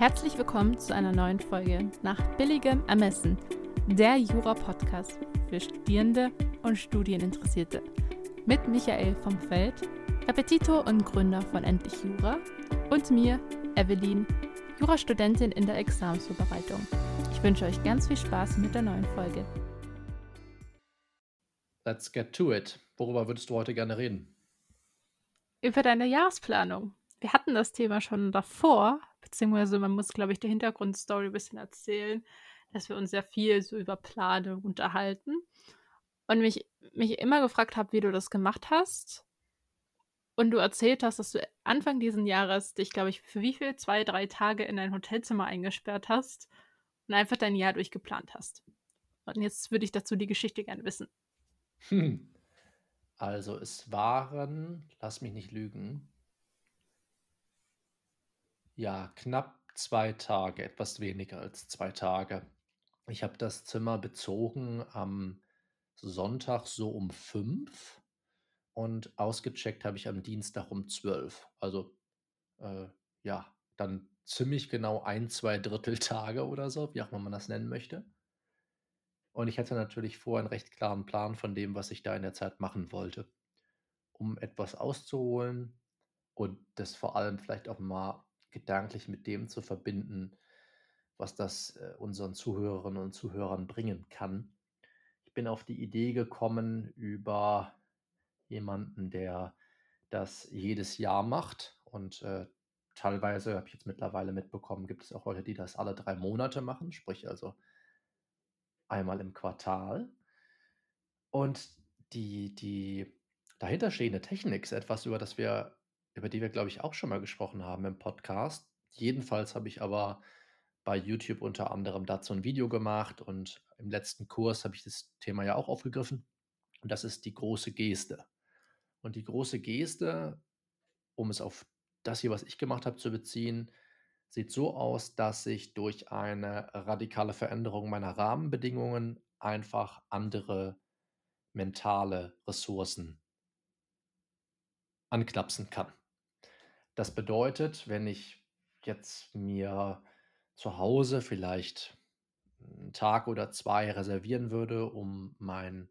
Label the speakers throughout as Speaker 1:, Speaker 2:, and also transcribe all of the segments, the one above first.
Speaker 1: Herzlich willkommen zu einer neuen Folge nach billigem Ermessen, der Jura-Podcast für Studierende und Studieninteressierte. Mit Michael vom Feld, Repetitor und Gründer von Endlich Jura und mir, Evelyn, Jurastudentin in der Examensvorbereitung. Ich wünsche euch ganz viel Spaß mit der neuen Folge.
Speaker 2: Let's get to it. Worüber würdest du heute gerne reden?
Speaker 1: Über deine Jahresplanung. Wir hatten das Thema schon davor, beziehungsweise man muss, glaube ich, die Hintergrundstory ein bisschen erzählen, dass wir uns sehr viel so über Planung unterhalten. Und mich, mich immer gefragt habe, wie du das gemacht hast. Und du erzählt hast, dass du Anfang dieses Jahres dich, glaube ich, für wie viel? Zwei, drei Tage in dein Hotelzimmer eingesperrt hast und einfach dein Jahr durchgeplant hast. Und jetzt würde ich dazu die Geschichte gerne wissen.
Speaker 2: Hm. Also es waren, lass mich nicht lügen, ja, knapp zwei Tage, etwas weniger als zwei Tage. Ich habe das Zimmer bezogen am Sonntag so um fünf und ausgecheckt habe ich am Dienstag um zwölf. Also äh, ja, dann ziemlich genau ein, zwei Drittel Tage oder so, wie auch immer man das nennen möchte. Und ich hatte natürlich vorher einen recht klaren Plan von dem, was ich da in der Zeit machen wollte, um etwas auszuholen und das vor allem vielleicht auch mal gedanklich mit dem zu verbinden, was das äh, unseren Zuhörerinnen und Zuhörern bringen kann. Ich bin auf die Idee gekommen über jemanden, der das jedes Jahr macht und äh, teilweise habe ich jetzt mittlerweile mitbekommen, gibt es auch Leute, die das alle drei Monate machen, sprich also einmal im Quartal. Und die, die dahinterstehende Technik ist etwas, über das wir über die wir, glaube ich, auch schon mal gesprochen haben im Podcast. Jedenfalls habe ich aber bei YouTube unter anderem dazu ein Video gemacht und im letzten Kurs habe ich das Thema ja auch aufgegriffen. Und das ist die große Geste. Und die große Geste, um es auf das hier, was ich gemacht habe, zu beziehen, sieht so aus, dass ich durch eine radikale Veränderung meiner Rahmenbedingungen einfach andere mentale Ressourcen anknapsen kann. Das bedeutet, wenn ich jetzt mir zu Hause vielleicht einen Tag oder zwei reservieren würde, um mein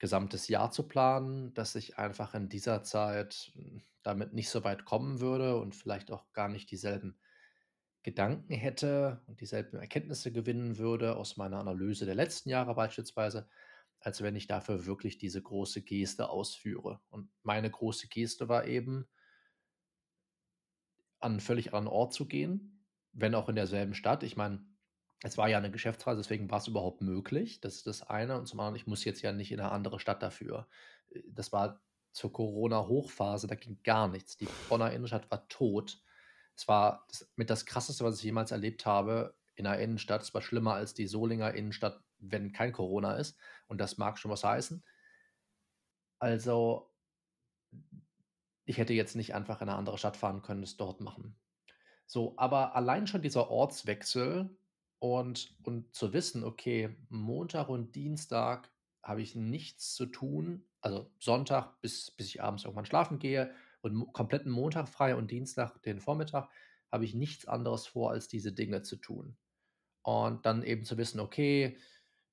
Speaker 2: gesamtes Jahr zu planen, dass ich einfach in dieser Zeit hm, damit nicht so weit kommen würde und vielleicht auch gar nicht dieselben Gedanken hätte und dieselben Erkenntnisse gewinnen würde aus meiner Analyse der letzten Jahre beispielsweise, als wenn ich dafür wirklich diese große Geste ausführe. Und meine große Geste war eben, an einen völlig anderen Ort zu gehen, wenn auch in derselben Stadt. Ich meine, es war ja eine Geschäftsreise, deswegen war es überhaupt möglich. Das ist das eine. Und zum anderen, ich muss jetzt ja nicht in eine andere Stadt dafür. Äh, das war zur Corona-Hochphase, da ging gar nichts. Die Bonner Innenstadt war tot. Es war das, mit das Krasseste, was ich jemals erlebt habe in einer Innenstadt. Es war schlimmer als die Solinger Innenstadt, wenn kein Corona ist. Und das mag schon was heißen. Also, ich hätte jetzt nicht einfach in eine andere Stadt fahren können, es dort machen. So, aber allein schon dieser Ortswechsel und, und zu wissen, okay, Montag und Dienstag habe ich nichts zu tun, also Sonntag bis, bis ich abends irgendwann schlafen gehe und kompletten Montag frei und Dienstag den Vormittag habe ich nichts anderes vor, als diese Dinge zu tun. Und dann eben zu wissen, okay,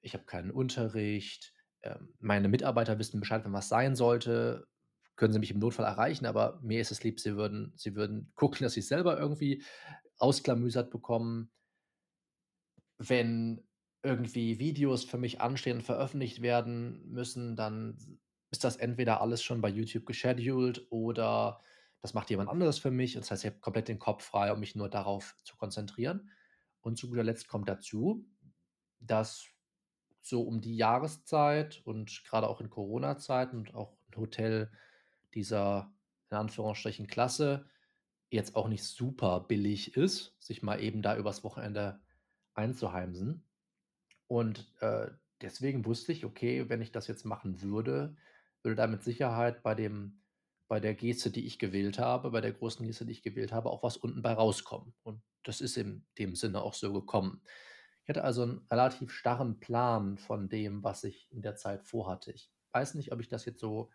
Speaker 2: ich habe keinen Unterricht, ähm, meine Mitarbeiter wissen Bescheid, wenn was sein sollte, können sie mich im Notfall erreichen, aber mir ist es lieb, sie würden, sie würden gucken, dass sie es selber irgendwie ausklamüsert bekommen. Wenn irgendwie Videos für mich anstehen und veröffentlicht werden müssen, dann ist das entweder alles schon bei YouTube gescheduled oder das macht jemand anderes für mich. Das heißt, ich habe komplett den Kopf frei, um mich nur darauf zu konzentrieren. Und zu guter Letzt kommt dazu, dass so um die Jahreszeit und gerade auch in Corona-Zeiten und auch ein Hotel dieser, in Anführungsstrichen, Klasse jetzt auch nicht super billig ist, sich mal eben da übers Wochenende einzuheimsen. Und äh, deswegen wusste ich, okay, wenn ich das jetzt machen würde, würde da mit Sicherheit bei dem, bei der Geste, die ich gewählt habe, bei der großen Geste, die ich gewählt habe, auch was unten bei rauskommen. Und das ist in dem Sinne auch so gekommen. Ich hatte also einen relativ starren Plan von dem, was ich in der Zeit vorhatte. Ich weiß nicht, ob ich das jetzt so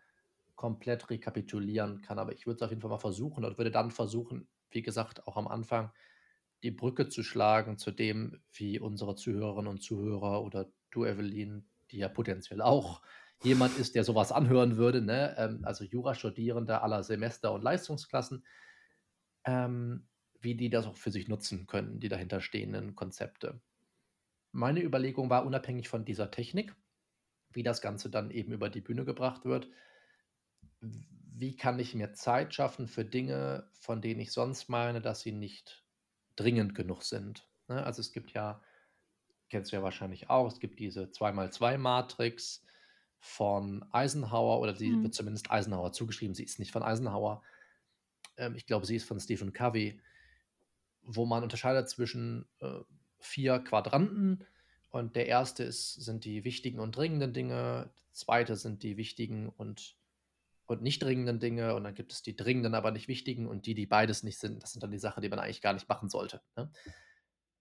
Speaker 2: komplett rekapitulieren kann. Aber ich würde es auf jeden Fall mal versuchen und würde dann versuchen, wie gesagt, auch am Anfang die Brücke zu schlagen zu dem, wie unsere Zuhörerinnen und Zuhörer oder du, Evelyn, die ja potenziell auch jemand ist, der sowas anhören würde, ne? ähm, also Jurastudierende aller Semester und Leistungsklassen, ähm, wie die das auch für sich nutzen können, die dahinter stehenden Konzepte. Meine Überlegung war unabhängig von dieser Technik, wie das Ganze dann eben über die Bühne gebracht wird. Wie kann ich mir Zeit schaffen für Dinge, von denen ich sonst meine, dass sie nicht dringend genug sind? Ne? Also es gibt ja, kennst du ja wahrscheinlich auch, es gibt diese 2x2-Matrix von Eisenhower oder sie
Speaker 1: Mhm.
Speaker 2: wird zumindest Eisenhower zugeschrieben, sie ist nicht von Eisenhower. Ähm, ich glaube, sie ist von Stephen Covey, wo man unterscheidet zwischen äh, vier Quadranten und der erste ist, sind die wichtigen und dringenden Dinge, der zweite sind die wichtigen und, und nicht dringenden Dinge und dann gibt es die dringenden, aber nicht wichtigen und die, die beides nicht sind, das sind dann die Sachen, die man eigentlich gar nicht machen sollte. Ne?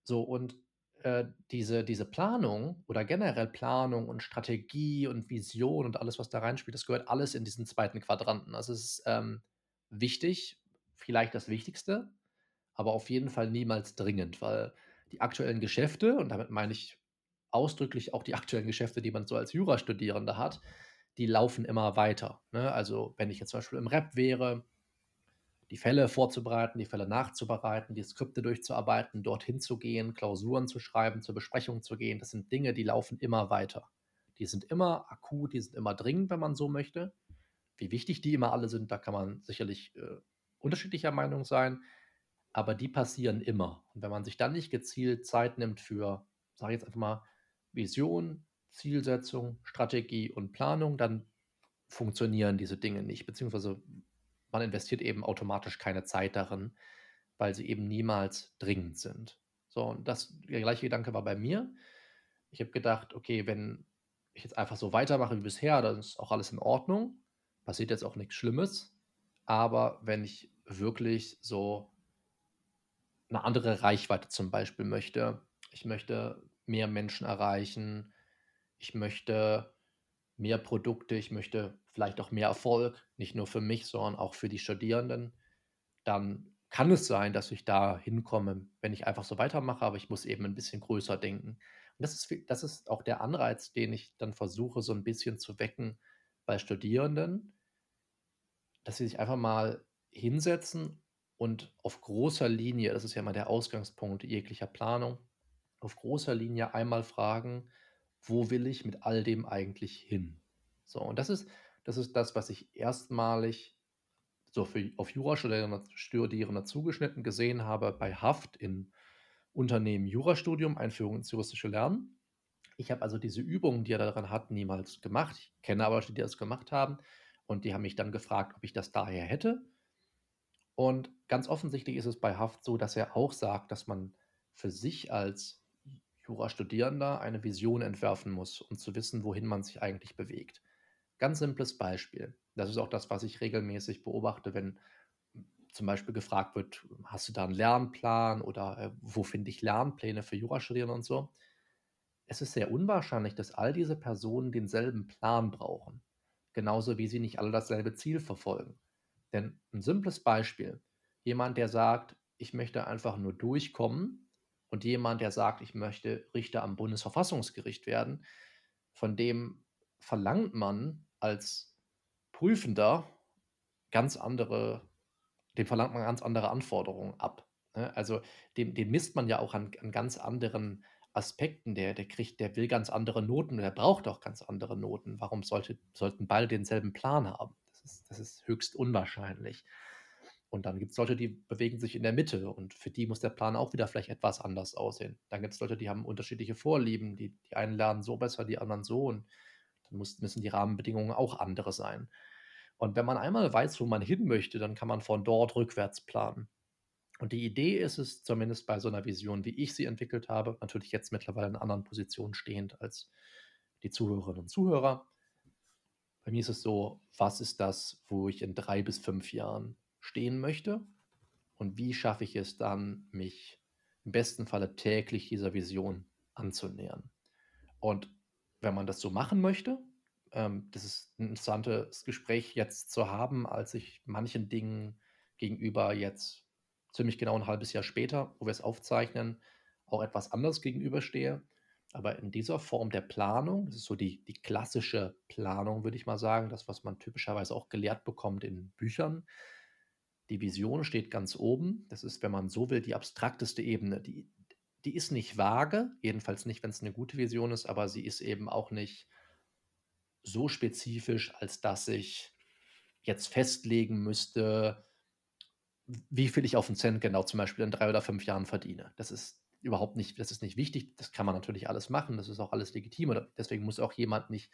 Speaker 2: So, und äh, diese, diese Planung oder generell Planung und Strategie und Vision und alles, was da reinspielt, das gehört alles in diesen zweiten Quadranten. Also es ist ähm, wichtig, vielleicht das Wichtigste, aber auf jeden Fall niemals dringend, weil die aktuellen Geschäfte, und damit meine ich ausdrücklich auch die aktuellen Geschäfte, die man so als Jurastudierende hat, die laufen immer weiter. Ne? Also wenn ich jetzt zum Beispiel im Rap wäre, die Fälle vorzubereiten, die Fälle nachzubereiten, die Skripte durchzuarbeiten, dorthin zu gehen, Klausuren zu schreiben, zur Besprechung zu gehen, das sind Dinge, die laufen immer weiter. Die sind immer akut, die sind immer dringend, wenn man so möchte. Wie wichtig die immer alle sind, da kann man sicherlich äh, unterschiedlicher Meinung sein, aber die passieren immer. Und wenn man sich dann nicht gezielt Zeit nimmt für, sage ich jetzt einfach mal, Vision, Zielsetzung, Strategie und Planung, dann funktionieren diese Dinge nicht, beziehungsweise man investiert eben automatisch keine Zeit darin, weil sie eben niemals dringend sind. So, und das, der gleiche Gedanke war bei mir. Ich habe gedacht, okay, wenn ich jetzt einfach so weitermache wie bisher, dann ist auch alles in Ordnung. Passiert jetzt auch nichts Schlimmes. Aber wenn ich wirklich so eine andere Reichweite zum Beispiel möchte, ich möchte mehr Menschen erreichen, ich möchte mehr Produkte, ich möchte vielleicht auch mehr Erfolg, nicht nur für mich, sondern auch für die Studierenden, dann kann es sein, dass ich da hinkomme, wenn ich einfach so weitermache, aber ich muss eben ein bisschen größer denken. Und das ist, das ist auch der Anreiz, den ich dann versuche, so ein bisschen zu wecken bei Studierenden, dass sie sich einfach mal hinsetzen und auf großer Linie, das ist ja mal der Ausgangspunkt jeglicher Planung, auf großer Linie einmal fragen, wo will ich mit all dem eigentlich hin? So, und das ist, das ist das, was ich erstmalig so für, auf Jurastudierende zugeschnitten gesehen habe bei Haft in Unternehmen Jurastudium, Einführung ins juristische Lernen. Ich habe also diese Übungen, die er daran hat, niemals gemacht. Ich kenne aber Leute, die das gemacht haben. Und die haben mich dann gefragt, ob ich das daher hätte. Und ganz offensichtlich ist es bei Haft so, dass er auch sagt, dass man für sich als Jurastudierender eine Vision entwerfen muss, um zu wissen, wohin man sich eigentlich bewegt. Ganz simples Beispiel. Das ist auch das, was ich regelmäßig beobachte, wenn zum Beispiel gefragt wird, hast du da einen Lernplan oder äh, wo finde ich Lernpläne für Jurastudierende und so. Es ist sehr unwahrscheinlich, dass all diese Personen denselben Plan brauchen. Genauso wie sie nicht alle dasselbe Ziel verfolgen. Denn ein simples Beispiel, jemand, der sagt, ich möchte einfach nur durchkommen und jemand, der sagt, ich möchte Richter am Bundesverfassungsgericht werden, von dem verlangt man als Prüfender ganz andere, dem verlangt man ganz andere Anforderungen ab. Ne? Also dem, dem misst man ja auch an, an ganz anderen Aspekten. Der, der kriegt, der will ganz andere Noten, der braucht auch ganz andere Noten. Warum sollte, sollten beide denselben Plan haben? Das ist, das ist höchst unwahrscheinlich. Und dann gibt es Leute, die bewegen sich in der Mitte und für die muss der Plan auch wieder vielleicht etwas anders aussehen. Dann gibt es Leute, die haben unterschiedliche Vorlieben, die, die einen lernen so besser, die anderen so und dann muss, müssen die Rahmenbedingungen auch andere sein. Und wenn man einmal weiß, wo man hin möchte, dann kann man von dort rückwärts planen. Und die Idee ist es, zumindest bei so einer Vision, wie ich sie entwickelt habe, natürlich jetzt mittlerweile in anderen Position stehend als die Zuhörerinnen und Zuhörer. Bei mir ist es so, was ist das, wo ich in drei bis fünf Jahren stehen möchte? Und wie schaffe ich es dann, mich im besten Falle täglich dieser Vision anzunähern? Und wenn man das so machen möchte, ähm, das ist ein interessantes Gespräch jetzt zu haben, als ich manchen Dingen gegenüber jetzt ziemlich genau ein halbes Jahr später, wo wir es aufzeichnen, auch etwas anders gegenüberstehe. Aber in dieser Form der Planung, das ist so die, die klassische Planung, würde ich mal sagen, das, was man typischerweise auch gelehrt bekommt in Büchern. Die Vision steht ganz oben. Das ist, wenn man so will, die abstrakteste Ebene. Die, die ist nicht vage, jedenfalls nicht, wenn es eine gute Vision ist, aber sie ist eben auch nicht so spezifisch, als dass ich jetzt festlegen müsste, wie viel ich auf den Cent genau zum Beispiel in drei oder fünf Jahren verdiene. Das ist überhaupt nicht, das ist nicht wichtig. Das kann man natürlich alles machen. Das ist auch alles legitim. Deswegen muss auch jemand nicht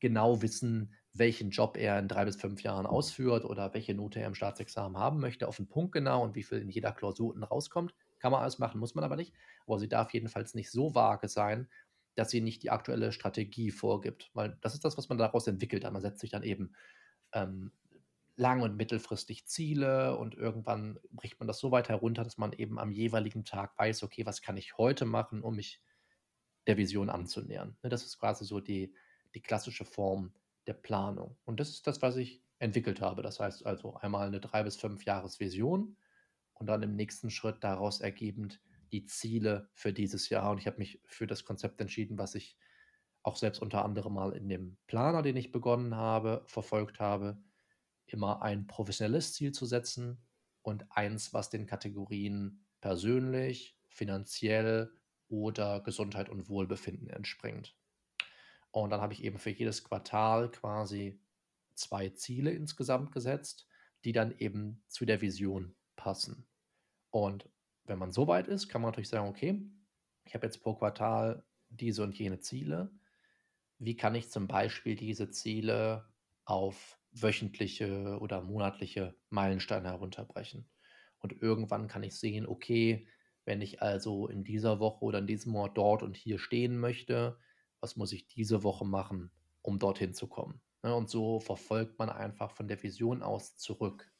Speaker 2: genau wissen, welchen Job er in drei bis fünf Jahren ausführt oder welche Note er im Staatsexamen haben möchte, auf den Punkt genau und wie viel in jeder Klausur unten rauskommt. Kann man alles machen, muss man aber nicht. Aber sie darf jedenfalls nicht so vage sein, dass sie nicht die aktuelle Strategie vorgibt. Weil das ist das, was man daraus entwickelt. Man setzt sich dann eben ähm, lang- und mittelfristig Ziele und irgendwann bricht man das so weit herunter, dass man eben am jeweiligen Tag weiß, okay, was kann ich heute machen, um mich der Vision anzunähern. Ne, das ist quasi so die, die klassische Form der Planung. Und das ist das, was ich entwickelt habe. Das heißt also einmal eine drei bis fünf Jahresvision und dann im nächsten Schritt daraus ergebend die Ziele für dieses Jahr. Und ich habe mich für das Konzept entschieden, was ich auch selbst unter anderem mal in dem Planer, den ich begonnen habe, verfolgt habe, immer ein professionelles Ziel zu setzen und eins, was den Kategorien persönlich, finanziell oder Gesundheit und Wohlbefinden entspringt. Und dann habe ich eben für jedes Quartal quasi zwei Ziele insgesamt gesetzt, die dann eben zu der Vision passen. Und wenn man so weit ist, kann man natürlich sagen, okay, ich habe jetzt pro Quartal diese und jene Ziele. Wie kann ich zum Beispiel diese Ziele auf wöchentliche oder monatliche Meilensteine herunterbrechen. Und irgendwann kann ich sehen, okay, wenn ich also in dieser Woche oder in diesem Monat dort und hier stehen möchte, was muss ich diese Woche machen, um dorthin zu kommen? Ne, und so verfolgt man einfach von der Vision aus zurück.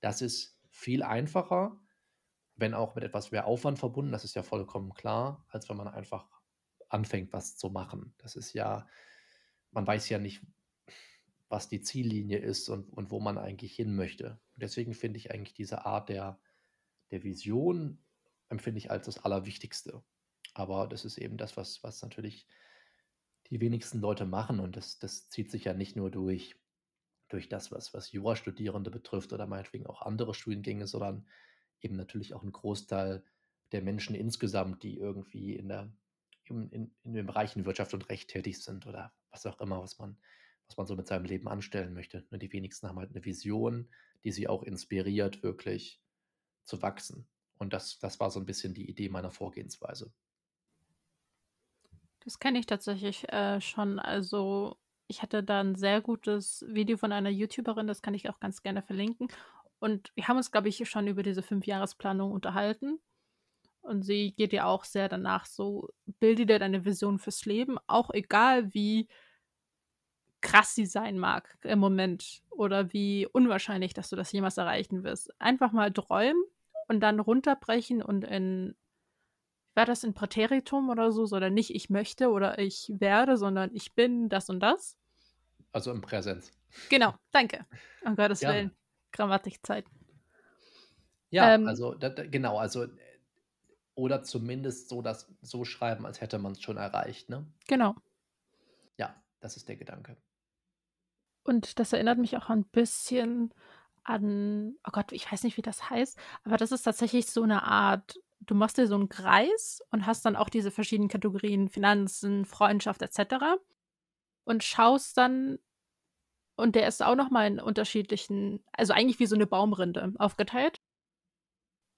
Speaker 2: Das ist viel einfacher, wenn auch mit etwas mehr Aufwand verbunden, das ist ja vollkommen klar, als wenn man einfach anfängt, was zu machen. Das ist ja, man weiß ja nicht, was die Ziellinie ist und, und wo man eigentlich hin möchte. deswegen finde ich eigentlich diese Art der, der Vision, empfinde ich als das Allerwichtigste. Aber das ist eben das, was, was natürlich die wenigsten Leute machen. Und das, das zieht sich ja nicht nur durch, durch das, was, was Jurastudierende betrifft oder meinetwegen auch andere Studiengänge, sondern eben natürlich auch ein Großteil der Menschen insgesamt, die irgendwie in, der, in, in, den Bereichen Wirtschaft und Recht tätig sind oder was auch immer, was man was man so mit seinem Leben anstellen möchte. Nur die wenigsten haben halt eine Vision, die sie auch inspiriert, wirklich zu wachsen. Und das, das war so ein bisschen die Idee meiner Vorgehensweise.
Speaker 1: Das kenne ich tatsächlich äh, schon. Also ich hatte da ein sehr gutes Video von einer YouTuberin, das kann ich auch ganz gerne verlinken. Und wir haben uns, glaube ich, schon über diese Fünfjahresplanung unterhalten. Und sie geht ja auch sehr danach so, bilde dir deine Vision fürs Leben, auch egal wie krass sie sein mag im Moment oder wie unwahrscheinlich, dass du das jemals erreichen wirst. Einfach mal träumen und dann runterbrechen und in, war das in Präteritum oder so, sondern nicht ich möchte oder ich werde, sondern ich bin das und das.
Speaker 2: Also im Präsenz.
Speaker 1: Genau, danke. Um Gottes ja. Willen. Grammatikzeit.
Speaker 2: Ja, ähm, also da, da, genau, also oder zumindest so das so schreiben, als hätte man es schon erreicht, ne?
Speaker 1: Genau.
Speaker 2: Ja, das ist der Gedanke.
Speaker 1: Und das erinnert mich auch ein bisschen an, oh Gott, ich weiß nicht, wie das heißt, aber das ist tatsächlich so eine Art, du machst dir so einen Kreis und hast dann auch diese verschiedenen Kategorien Finanzen, Freundschaft etc. und schaust dann und der ist auch noch mal in unterschiedlichen, also eigentlich wie so eine Baumrinde aufgeteilt.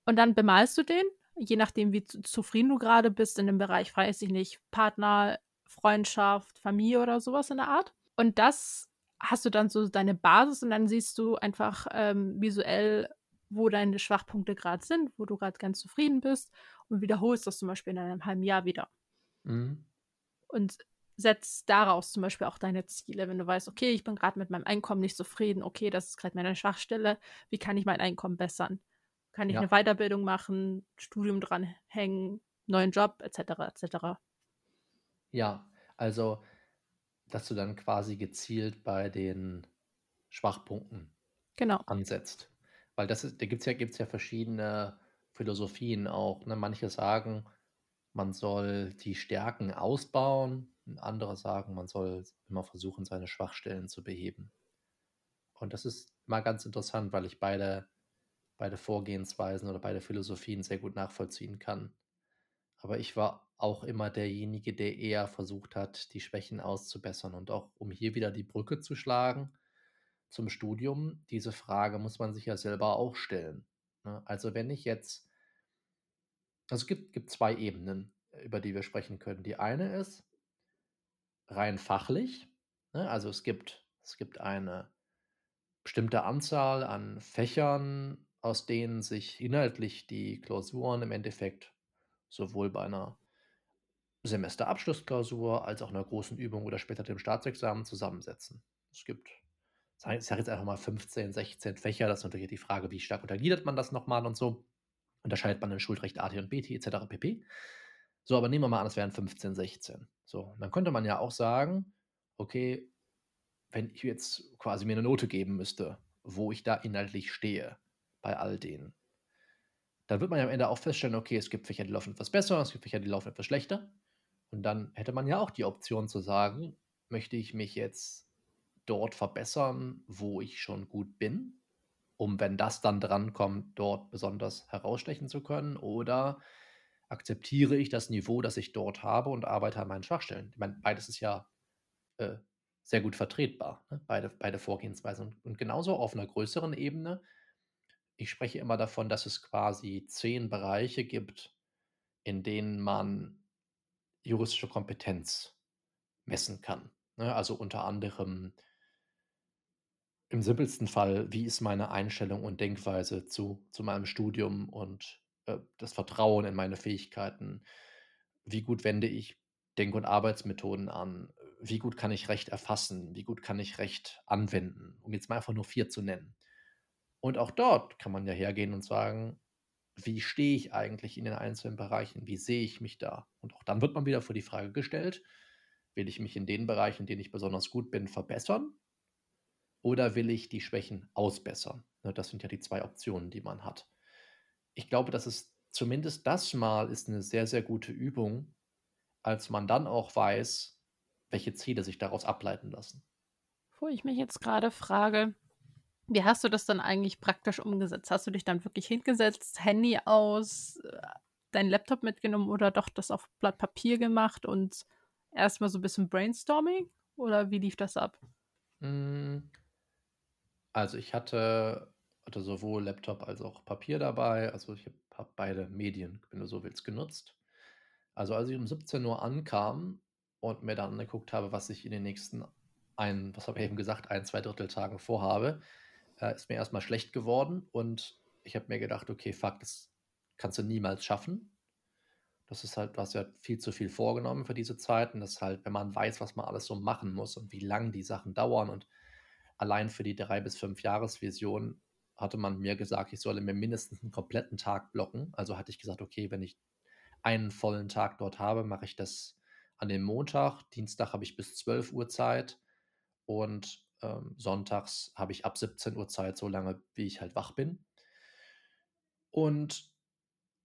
Speaker 1: Und dann bemalst du den, je nachdem, wie zufrieden du gerade bist in dem Bereich, weiß ich nicht, Partner, Freundschaft, Familie oder sowas in der Art. Und das hast du dann so deine Basis und dann siehst du einfach ähm, visuell, wo deine Schwachpunkte gerade sind, wo du gerade ganz zufrieden bist und wiederholst das zum Beispiel in einem halben Jahr wieder. Mhm. Und setzt daraus zum Beispiel auch deine Ziele. Wenn du weißt, okay, ich bin gerade mit meinem Einkommen nicht zufrieden, okay, das ist gerade meine Schwachstelle, wie kann ich mein Einkommen bessern? Kann ich ja. eine Weiterbildung machen, Studium dranhängen, neuen Job, etc., etc.
Speaker 2: Ja, also dass du dann quasi gezielt bei den Schwachpunkten
Speaker 1: genau.
Speaker 2: ansetzt. Weil das ist, da gibt es ja, gibt's ja verschiedene Philosophien auch, ne? Manche sagen, man soll die Stärken ausbauen, andere sagen, man soll immer versuchen, seine Schwachstellen zu beheben. Und das ist mal ganz interessant, weil ich beide beide Vorgehensweisen oder beide Philosophien sehr gut nachvollziehen kann. Aber ich war auch immer derjenige, der eher versucht hat, die Schwächen auszubessern und auch um hier wieder die Brücke zu schlagen zum Studium, diese Frage muss man sich ja selber auch stellen, ne? Also, wenn ich jetzt also, es gibt gibt 2 Ebenen, über die wir sprechen können. Die eine ist rein fachlich, ne? Also, es gibt es gibt eine bestimmte Anzahl an Fächern, aus denen sich inhaltlich die Klausuren im Endeffekt sowohl bei einer Semesterabschlussklausur als auch 'ner großen Übung oder später dem Staatsexamen zusammensetzen. Es gibt, ich sage jetzt einfach mal 15, 16 Fächer. Das ist natürlich die Frage, wie stark untergliedert man das noch mal und so. Unterscheidet man in Schuldrecht AT und BT et cetera pp. So, aber nehmen wir mal an, es wären 15, 16. So, dann könnte man ja auch sagen: „Okay, wenn ich jetzt quasi mir 'ne Note geben müsste, wo ich da inhaltlich stehe bei all denen“ dann wird man ja am Ende auch feststellen: „Okay, es gibt Fächer, die laufen etwas besser, es gibt Fächer, die laufen etwas schlechter.“ Und dann hätte man ja auch die Option zu sagen: „Möchte ich mich jetzt dort verbessern, wo ich schon gut bin, um, wenn das dann drankommt, dort besonders herausstechen zu können, oder akzeptiere ich das Niveau, das ich dort habe und arbeite an meinen Schwachstellen?“ Ich meine, beides ist ja, äh, sehr gut vertretbar, ne, beide beide Vorgehensweisen. Und genauso auf 'ner größeren Ebene ich spreche immer davon, dass es quasi 10 Bereiche gibt, in denen man juristische Kompetenz messen kann, ne? Also, unter anderem im simpelsten Fall, wie ist meine Einstellung und Denkweise zu zu meinem Studium und, äh, das Vertrauen in meine Fähigkeiten? Wie gut wende ich Denk und Arbeitsmethoden an? Wie gut kann ich Recht erfassen? Wie gut kann ich Recht anwenden? Um jetzt mal einfach nur 4 zu nennen. Und auch dort kann man ja hergehen und sagen: „Wie stehe ich eigentlich in den einzelnen Bereichen? Wie sehe ich mich da?“ Und auch dann wird man wieder vor die Frage gestellt: „Will ich mich in den Bereichen, in denen ich besonders gut bin, verbessern oder will ich die Schwächen ausbessern?“ Ne, das sind ja die 2 Optionen, die man hat. Ich glaube, dass es zumindest das mal ist 'ne sehr, sehr gute Übung, als man dann auch weiß, welche Ziele sich daraus ableiten lassen.
Speaker 1: Wo ich mich jetzt grade frage: Wie hast du das dann eigentlich praktisch umgesetzt? Hast du dich dann wirklich hingesetzt, Handy aus, äh, deinen Laptop mitgenommen oder doch das auf Blatt Papier gemacht und erst mal so bisschen Brainstorming oder wie lief das ab?
Speaker 2: Hm. Also, ich hatte hatte sowohl Laptop als auch Papier dabei. Also, ich habe beide Medien, wenn du so willst, genutzt. Also, als ich um 17:00 ankam und mir dann angeguckt habe, was ich in den nächsten ein was habe ich eben gesagt, 1, 2/3 Tagen vorhabe, äh, ist mir erst mal schlecht geworden und ich habe mir gedacht: „Okay, fuck, das kannst du niemals schaffen.“ Das ist halt du hast ja viel zu viel vorgenommen für diese Zeit und das halt wenn man weiß, was man alles so machen muss und wie lang die Sachen dauern und allein für die 3 bis 5 Jahresvision hatte man mir gesagt, ich solle mir mindestens 'n kompletten Tag blocken. Also, hatte ich gesagt: „Okay, wenn ich einen vollen Tag dort habe, mache ich das an dem Montag. Dienstag habe ich bis 12:00 Zeit und, ähm, sonntags habe ich ab 17:00 Zeit, so lange, wie ich halt wach bin.“ Und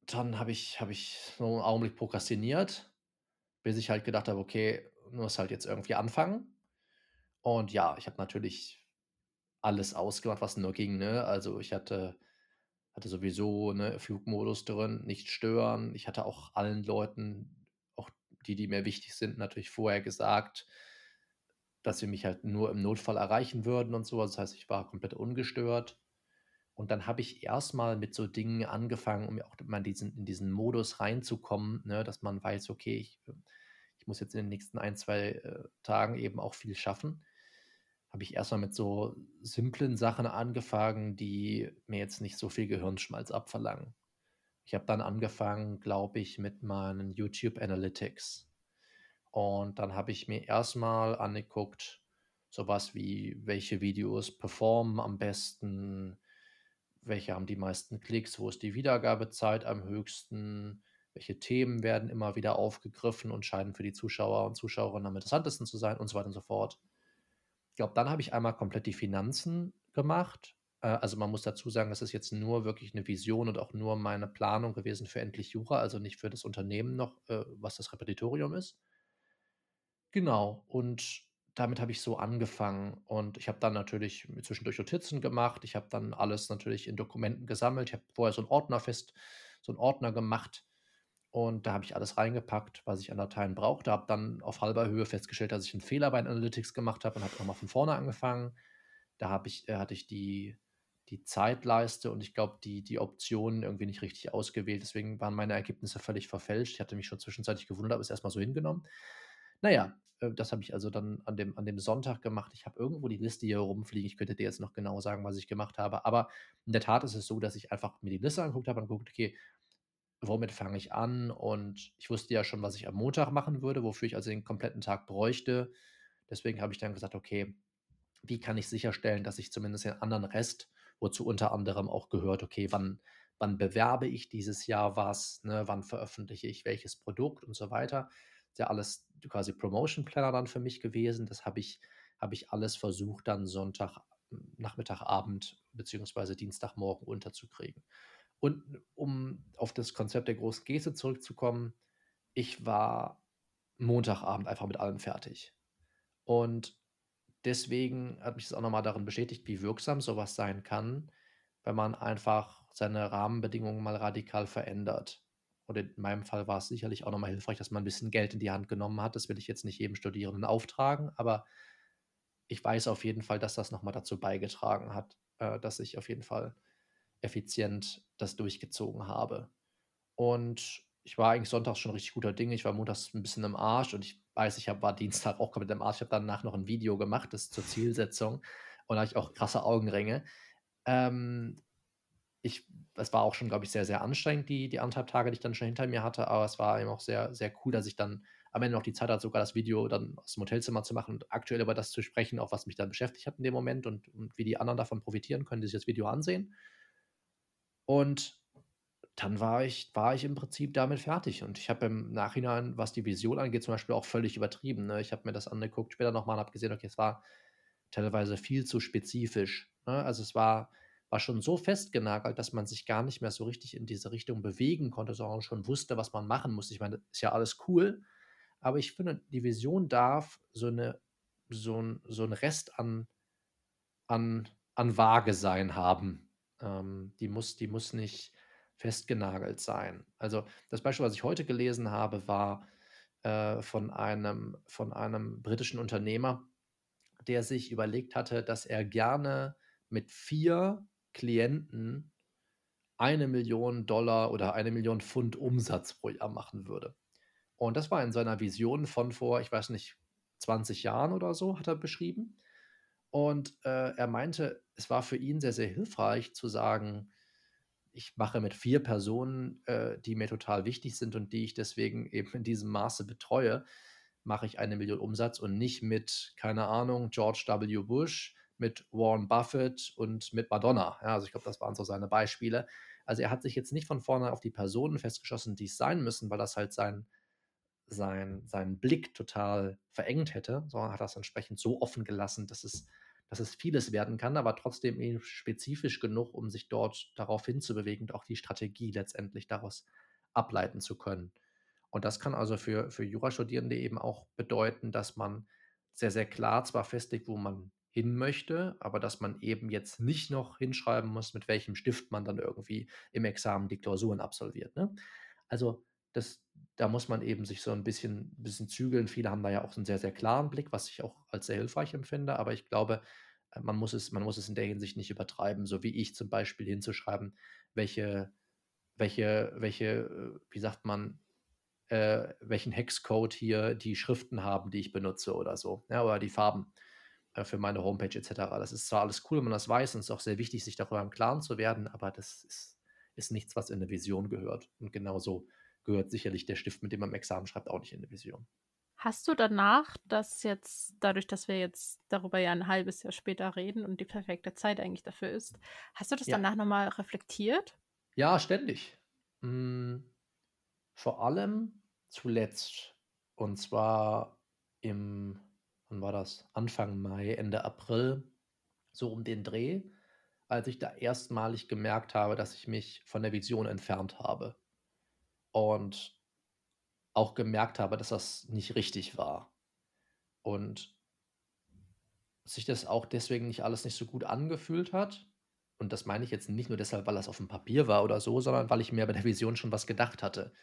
Speaker 2: dann habe ich habe ich so 'n Augenblick prokrastiniert, bis ich halt gedacht habe: „Okay, musst halt jetzt irgendwie anfangen.“ Und ja, ich habe natürlich alles ausgemacht, was nur ging, ne? Also, ich hatte hatte sowieso, ne, Flugmodus drin, nicht stören. Ich hatte auch allen Leuten, auch die, die mir wichtig sind, natürlich vorher gesagt, dass sie mich halt nur im Notfall erreichen würden und so. Das heißt, ich war komplett ungestört. Und dann habe ich erst mal mit so Dingen angefangen, um auch mal in diesen in diesen Modus reinzukommen, ne, dass man weiß: „Okay, ich ich muss jetzt in den nächsten 1, 2, äh, Tagen eben auch viel schaffen.“ Habe ich erst mal mit so simplen Sachen angefangen, die mir jetzt nicht so viel Gehirnschmalz abverlangen. Ich habe dann angefangen, glaube ich, mit meinen YouTube Analytics. Und dann habe ich mir erst mal angeguckt, so was wie: Welche Videos performen am besten? Welche haben die meisten Klicks? Wo ist die Wiedergabezeit am höchsten? Welche Themen werden immer wieder aufgegriffen und scheinen für die Zuschauer und Zuschauerinnen am interessantesten zu sein und so weiter und so fort. Glaube, dann habe ich einmal komplett die Finanzen gemacht, Äh, also man muss dazu sagen, das ist jetzt nur wirklich eine Vision und auch nur meine Planung gewesen für Endlich Jura, also nicht für das Unternehmen noch, äh, was das Repetitorium ist. Genau, und damit habe ich so angefangen und ich habe dann natürlich zwischendurch Notizen gemacht. Ich habe dann alles natürlich in Dokumenten gesammelt. Ich habe vorher so 'n Ordner fest so 'n Ordner gemacht und da habe ich alles reingepackt, was ich an Dateien brauchte. Habe dann auf halber Höhe festgestellt, dass ich einen Fehler bei Analytics gemacht habe und habe noch von vorne angefangen. Da ich äh, hatte ich die die Zeitleiste und ich glaube, die die Optionen irgendwie nicht richtig ausgewählt. Deswegen waren meine Ergebnisse völlig verfälscht. Ich hatte mich schon zwischenzeitlich gewundert, habe es erst mal so hingenommen. Na ja, äh, das habe ich also dann an dem an dem Sonntag gemacht. Ich habe irgendwo die Liste hier rumfliegen. Ich könnte dir jetzt noch genau sagen, was ich gemacht habe. Aber in der Tat ist es so, dass ich einfach mir die Liste angeguckt habe und geguckt: „Okay, womit fange ich an?“ Und ich wusste ja schon, was ich am Montag machen würde, wofür ich also den kompletten Tag bräuchte. Deswegen habe ich dann gesagt: „Okay, wie kann ich sicherstellen, dass ich zumindest den anderen Rest, wozu unter anderem auch gehört, okay, wann wann bewerbe ich dieses Jahr was, ne, wann veröffentliche ich welches Produkt und so weiter. Ist ja alles quasi Promotion Planner dann für mich gewesen. Das habe ich habe ich alles versucht, dann Sonntag Nachmittag, Abend beziehungsweise Dienstagmorgen unterzukriegen. Und um auf das Konzept der großen Geste zurückzukommen, ich war Montagabend einfach mit allem fertig. Und deswegen hat mich das auch noch mal darin bestätigt, wie wirksam sowas sein kann, wenn man einfach seine Rahmenbedingungen mal radikal verändert. Und in meinem Fall war es sicherlich auch noch mal hilfreich, dass man ein bisschen Geld in die Hand genommen hat. Das will ich jetzt nicht jedem Studierenden auftragen, aber ich weiß auf jeden Fall, dass das noch mal dazu beigetragen hat, äh, dass ich auf jeden Fall effizient das durchgezogen habe. Und ich war eigentlich sonntags schon richtig guter Dinge. Ich war montags ein bisschen im Arsch und ich weiß, ich habe war Dienstag auch komplett im Arsch. Ich habe danach noch ein Video gemacht, das zur Zielsetzung und da hatte ich auch krasse Augenringe. Ähm, ich es war auch schon, glaube ich, sehr, sehr anstrengend, die die 1,5 Tage, die ich dann schon hinter mir hatte, aber es war eben auch sehr, sehr cool, dass ich dann am Ende noch die Zeit hatte, sogar das Video dann aus dem Hotelzimmer zu machen und aktuell über das zu sprechen, auch was mich dann beschäftigt hat in dem Moment und und wie die anderen davon profitieren können, die sich das Video ansehen. Und dann war ich war ich im Prinzip damit fertig und ich habe im Nachhinein, was die Vision angeht, zum Beispiel auch völlig übertrieben, ne? Ich habe mir das angeguckt später noch mal und habe gesehen, okay, es war teilweise viel zu spezifisch, ne? Also, es war war schon so festgenagelt, dass man sich gar nicht mehr so richtig in diese Richtung bewegen konnte, sondern schon wusste, was man machen muss. Ich meine, ist ja alles cool, aber ich finde, die Vision darf so 'ne so 'n so 'n Rest an an an Vagesein haben. Ähm, die muss die muss nicht festgenagelt sein. Also, das Beispiel, was ich heute gelesen habe, war, äh, von einem von einem britischen Unternehmer, der sich überlegt hatte, dass er gerne mit 4 Klienten eine Million Dollar oder eine Million Pfund Umsatz pro Jahr machen würde. Und das war in seiner Vision von vor, ich weiß nicht, 20 Jahren oder so, hat er beschrieben. Und, äh, er meinte, es war für ihn sehr, sehr hilfreich zu sagen: „Ich mache mit 4 Personen, äh, die mir total wichtig sind und die ich deswegen eben in diesem Maße betreue, mache ich eine Million Umsatz und nicht mit, keine Ahnung, George W. Bush, mit Warren Buffett und mit Madonna.“ Ja, also ich glaube, das waren so seine Beispiele. Also, er hat sich jetzt nicht von vorne auf die Personen festgeschossen, die es sein müssen, weil das halt sein sein seinen Blick total verengt hätte, sondern hat das entsprechend so offen gelassen, dass es dass es vieles werden kann, aber trotzdem eben spezifisch genug, um sich dort darauf hinzubewegen und auch die Strategie letztendlich daraus ableiten zu können. Und das kann also für für Jurastudierende eben auch bedeuten, dass man sehr, sehr klar zwar festlegt, wo man hin möchte, aber dass man eben jetzt nicht noch hinschreiben muss, mit welchem Stift man dann irgendwie im Examen die Klausuren absolviert, ne? Also, das da muss man eben sich so 'n bisschen bisschen zügeln. Viele haben da ja auch so 'n sehr, sehr klaren Blick, was ich auch als sehr hilfreich empfinde, aber ich glaube, äh, man muss es man muss es in der Hinsicht nicht übertreiben, so wie ich zum Beispiel hinzuschreiben, welche welche welche, äh, wie sagt man, äh, welchen Hexcode hier die Schriften haben, die ich benutze oder so, ja, oder die Farben, äh, für meine Homepage et cetera. Das ist zwar alles cool, wenn man das weiß und es ist auch sehr wichtig, sich darüber im Klaren zu werden, aber das ist ist nichts, was in 'ne Vision gehört. Und genauso gehört sicherlich der Stift, mit dem man im Examen schreibt, auch nicht in 'ne Vision.
Speaker 1: Hast du danach das jetzt dadurch, dass wir jetzt darüber ja 'n halbes Jahr später reden und die perfekte Zeit eigentlich dafür ist, hast du das
Speaker 2: Ja.
Speaker 1: danach noch mal reflektiert?
Speaker 2: Ja, ständig. Hm, vor allem zuletzt. Und zwar im wann war das? Anfang Mai, Ende April, so um den Dreh, als ich da erstmalig gemerkt habe, dass ich mich von der Vision entfernt habe und auch gemerkt habe, dass das nicht richtig war und sich das auch deswegen nicht alles nicht so gut angefühlt hat. Und das meine ich jetzt nicht nur deshalb, weil das auf dem Papier war oder so, sondern weil ich mir bei der Vision schon was gedacht hatte.